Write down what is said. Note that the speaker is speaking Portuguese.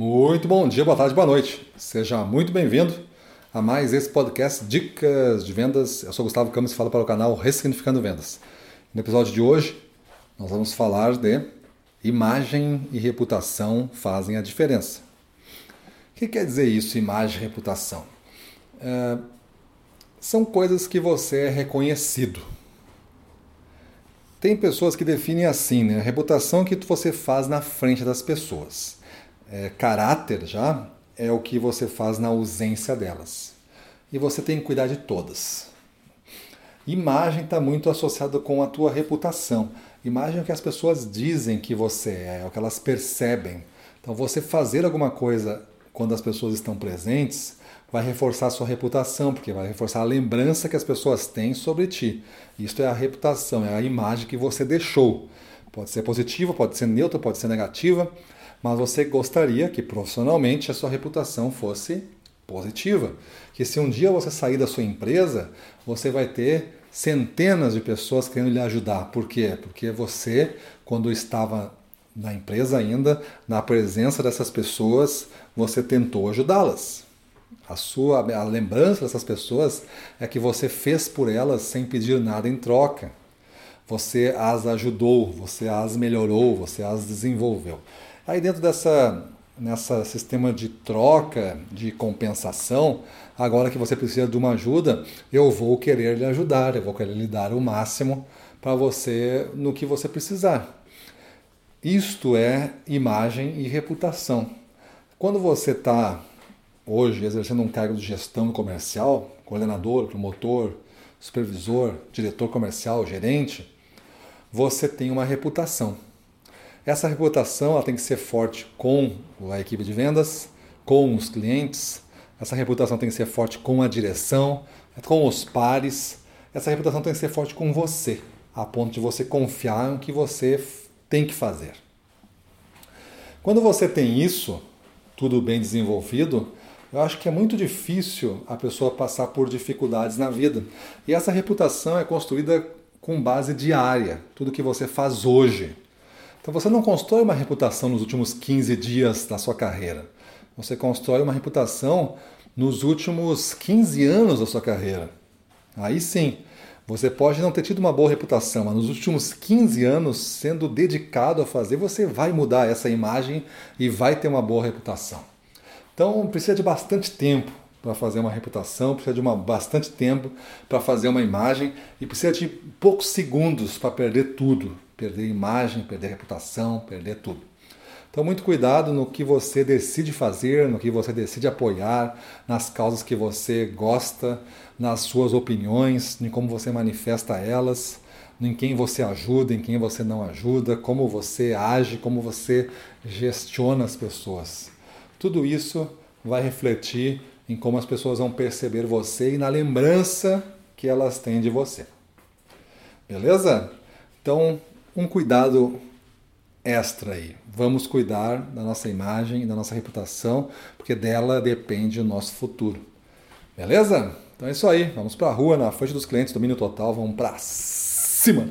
Muito bom dia, boa tarde, boa noite. Seja muito bem-vindo a mais esse podcast Dicas de Vendas. Eu sou Gustavo Campos e falo para o canal Ressignificando Vendas. No episódio de hoje, nós vamos falar de imagem e reputação fazem a diferença. O que quer dizer isso, imagem e reputação? É, são coisas que você é reconhecido. Tem pessoas que definem assim, né? A reputação que você faz na frente das pessoas é, caráter já é o que você faz na ausência delas. E você tem que cuidar de todas. Imagem está muito associada com a tua reputação. Imagem é o que as pessoas dizem que você é, é o que elas percebem. Então, você fazer alguma coisa quando as pessoas estão presentes vai reforçar a sua reputação, porque vai reforçar a lembrança que as pessoas têm sobre ti. Isto é a reputação, é a imagem que você deixou. Pode ser positiva, pode ser neutra, pode ser negativa, mas você gostaria que profissionalmente a sua reputação fosse positiva. Que se um dia você sair da sua empresa, você vai ter centenas de pessoas querendo lhe ajudar. Por quê? Porque você, quando estava na empresa ainda, na presença dessas pessoas, você tentou ajudá-las. A sua a lembrança dessas pessoas é que você fez por elas sem pedir nada em troca. Você as ajudou, você as melhorou, você as desenvolveu. Aí dentro dessa nessa sistema de troca, de compensação, agora que você precisa de uma ajuda, eu vou querer lhe ajudar, eu vou querer lhe dar o máximo para você no que você precisar. Isto é imagem e reputação. Quando você está hoje exercendo um cargo de gestão comercial, coordenador, promotor, supervisor, diretor comercial, gerente, você tem uma reputação. Essa reputação ela tem que ser forte com a equipe de vendas, com os clientes, essa reputação tem que ser forte com a direção, com os pares, essa reputação tem que ser forte com você, a ponto de você confiar no que você tem que fazer. Quando você tem isso, tudo bem desenvolvido, eu acho que é muito difícil a pessoa passar por dificuldades na vida. E essa reputação é construída com base diária, tudo que você faz hoje. Então você não constrói uma reputação nos últimos 15 dias da sua carreira. Você constrói uma reputação nos últimos 15 anos da sua carreira. Aí sim, você pode não ter tido uma boa reputação, mas nos últimos 15 anos, sendo dedicado a fazer, você vai mudar essa imagem e vai ter uma boa reputação. Então precisa de bastante tempo para fazer uma reputação, precisa de uma, bastante tempo para fazer uma imagem e precisa de poucos segundos para perder tudo perder imagem, perder reputação, perder tudo. Então, muito cuidado no que você decide fazer, no que você decide apoiar, nas causas que você gosta, nas suas opiniões, em como você manifesta elas, em quem você ajuda, em quem você não ajuda, como você age, como você gestiona as pessoas. Tudo isso vai refletir em como as pessoas vão perceber você e na lembrança que elas têm de você. Beleza? Então, um cuidado extra aí. Vamos cuidar da nossa imagem, da nossa reputação, porque dela depende o nosso futuro. Beleza? Então é isso aí. Vamos para a rua, na frente dos clientes, domínio total. Vamos para cima.